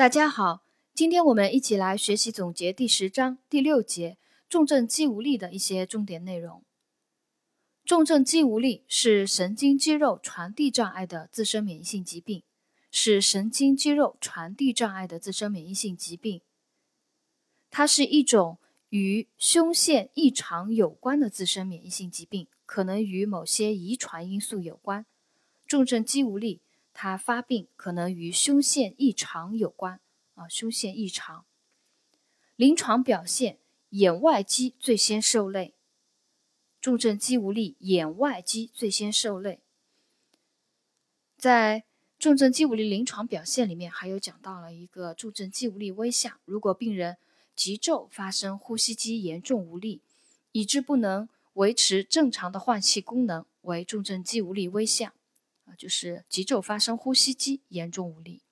大家好，今天我们一起来学习总结第十章第六节重症肌无力的一些重点内容。重症肌无力是神经肌肉传递障碍的自身免疫性疾病，是神经肌肉传递障碍的自身免疫性疾病。它是一种与胸腺异常有关的自身免疫性疾病，可能与某些遗传因素有关。重症肌无力。它发病可能与胸腺异常有关啊，胸腺异常。临床表现，眼外肌最先受累。重症肌无力，眼外肌最先受累。在重症肌无力临床表现里面，还有讲到了一个重症肌无力危象。如果病人急骤发生呼吸机严重无力，以致不能维持正常的换气功能，为重症肌无力危象。就是急骤发生呼吸机严重无力。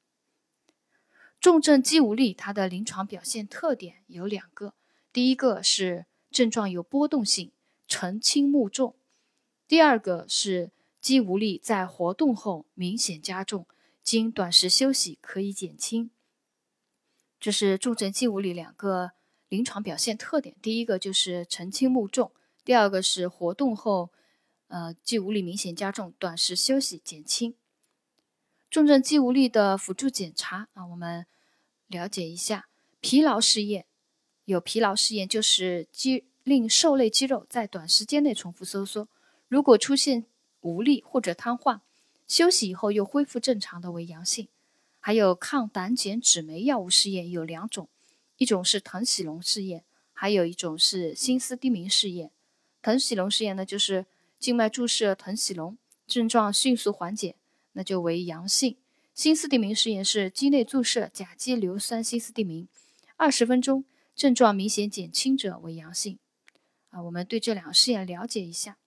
重症肌无力，它的临床表现特点有两个：第一个是症状有波动性，呈轻目重；第二个是肌无力在活动后明显加重，经短时休息可以减轻。这是重症肌无力两个临床表现特点：第一个就是呈轻目重，第二个是活动后。呃，肌无力明显加重，短时休息减轻。重症肌无力的辅助检查啊，我们了解一下疲劳试验。有疲劳试验就是肌令受累肌肉在短时间内重复收缩，如果出现无力或者瘫痪，休息以后又恢复正常的为阳性。还有抗胆碱酯酶药物试验有两种，一种是藤喜龙试验，还有一种是心思低鸣试验。藤喜龙试验呢，就是。静脉注射腾喜龙，症状迅速缓解，那就为阳性。心思地鸣试验是肌内注射甲基硫酸心思地明，二十分钟症状明显减轻者为阳性。啊，我们对这两个试验了解一下。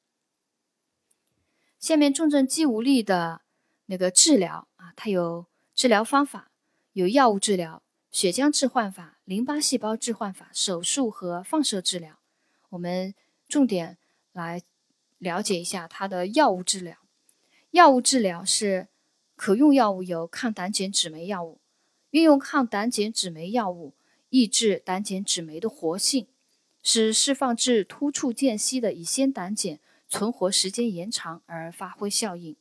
下面重症肌无力的那个治疗啊，它有治疗方法，有药物治疗、血浆置换法、淋巴细胞置换法、手术和放射治疗。我们重点来。了解一下它的药物治疗。药物治疗是可用药物有抗胆碱酯酶药物，运用抗胆碱酯酶药物抑制胆碱酯酶的活性，使释放至突触间隙的乙酰胆碱存活时间延长而发挥效应。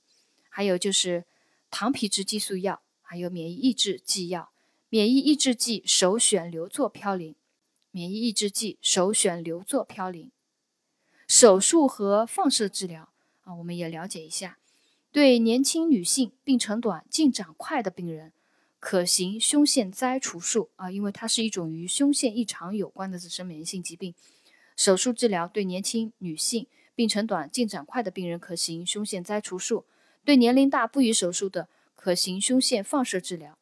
还有就是糖皮质激素药，还有免疫抑制剂药。免疫抑制剂首选硫唑嘌呤。免疫抑制剂首选硫唑嘌呤。手术和放射治疗啊，我们也了解一下。对年轻女性、病程短、进展快的病人，可行胸腺摘除术啊，因为它是一种与胸腺异常有关的自身免疫性疾病。手术治疗对年轻女性、病程短、进展快的病人可行胸腺摘除术；对年龄大不宜手术的，可行胸腺放射治疗。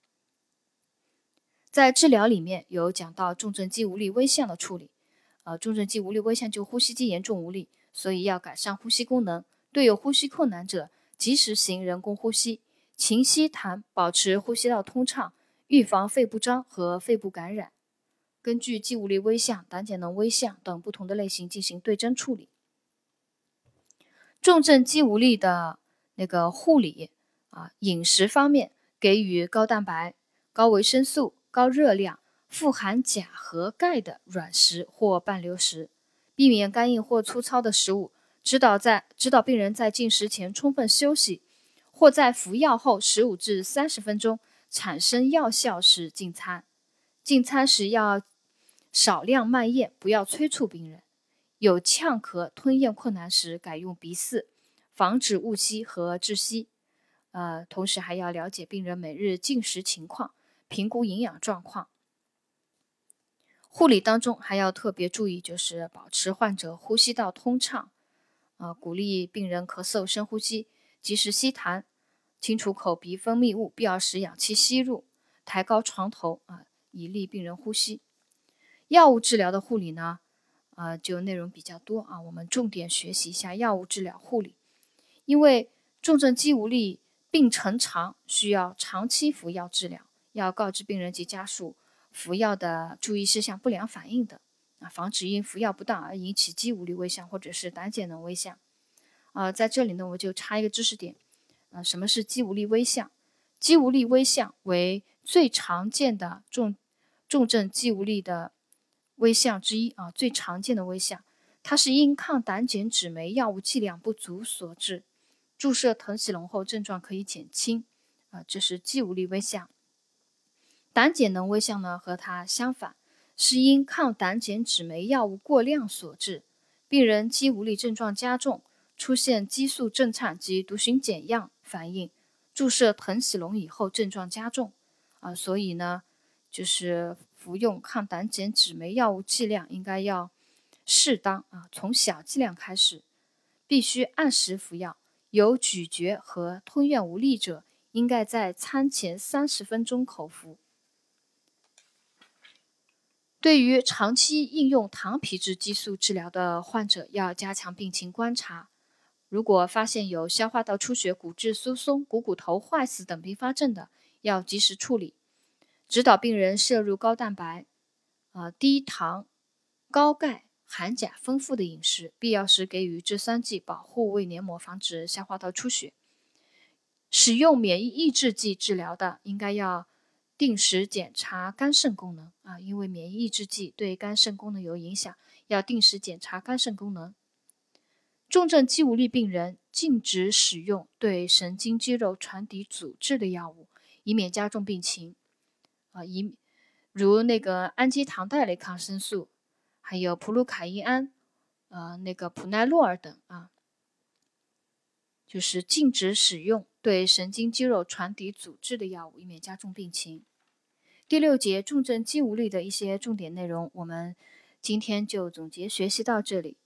在治疗里面有讲到重症肌无力危象的处理。呃，重症肌无力危象就呼吸机严重无力，所以要改善呼吸功能。对有呼吸困难者，及时行人工呼吸，勤吸痰，保持呼吸道通畅，预防肺部张和肺部感染。根据肌无力危象、胆碱能危象等不同的类型进行对症处理。重症肌无力的那个护理啊，饮食方面给予高蛋白、高维生素、高热量。富含钾和钙的软食或半流食，避免干硬或粗糙的食物。指导在指导病人在进食前充分休息，或在服药后十五至三十分钟产生药效时进餐。进餐时要少量慢咽，不要催促病人。有呛咳、吞咽困难时，改用鼻饲，防止误吸和窒息。呃，同时还要了解病人每日进食情况，评估营养状况。护理当中还要特别注意，就是保持患者呼吸道通畅，啊，鼓励病人咳嗽深呼吸，及时吸痰，清除口鼻分泌物，必要时氧气吸入，抬高床头啊，以利病人呼吸。药物治疗的护理呢，啊，就内容比较多啊，我们重点学习一下药物治疗护理。因为重症肌无力病程长，需要长期服药治疗，要告知病人及家属。服药的注意事项、不良反应的啊，防止因服药不当而引起肌无力危象或者是胆碱能危象。啊，在这里呢，我就插一个知识点，啊，什么是肌无力危象？肌无力危象为最常见的重重症肌无力的危象之一啊，最常见的危象，它是因抗胆碱酯酶药物剂量不足所致。注射腾喜龙后，症状可以减轻啊，这是肌无力危象。胆碱能危象呢，和它相反，是因抗胆碱酯酶药物过量所致。病人肌无力症状加重，出现激素震颤及毒蕈碱样反应。注射藤喜龙以后，症状加重。啊，所以呢，就是服用抗胆碱酯酶药物剂量应该要适当啊，从小剂量开始，必须按时服药。有咀嚼和吞咽无力者，应该在餐前三十分钟口服。对于长期应用糖皮质激素治疗的患者，要加强病情观察。如果发现有消化道出血、骨质疏松、股骨头坏死等并发症的，要及时处理，指导病人摄入高蛋白、啊低糖、高钙、含钾丰富的饮食，必要时给予制酸剂保护胃黏膜，防止消化道出血。使用免疫抑制剂治疗的，应该要定时检查肝肾功能啊，因为免疫抑制剂对肝肾功能有影响，要定时检查肝肾功能。重症肌无力病人禁止使用对神经肌肉传递阻滞的药物。以免加重病情，啊，以如那个氨基糖代类抗生素，还有普鲁卡因胺，呃，那个普奈洛尔等啊，就是禁止使用对神经肌肉传递阻滞的药物，以免加重病情。第六节重症肌无力的一些重点内容，我们今天就总结学习到这里。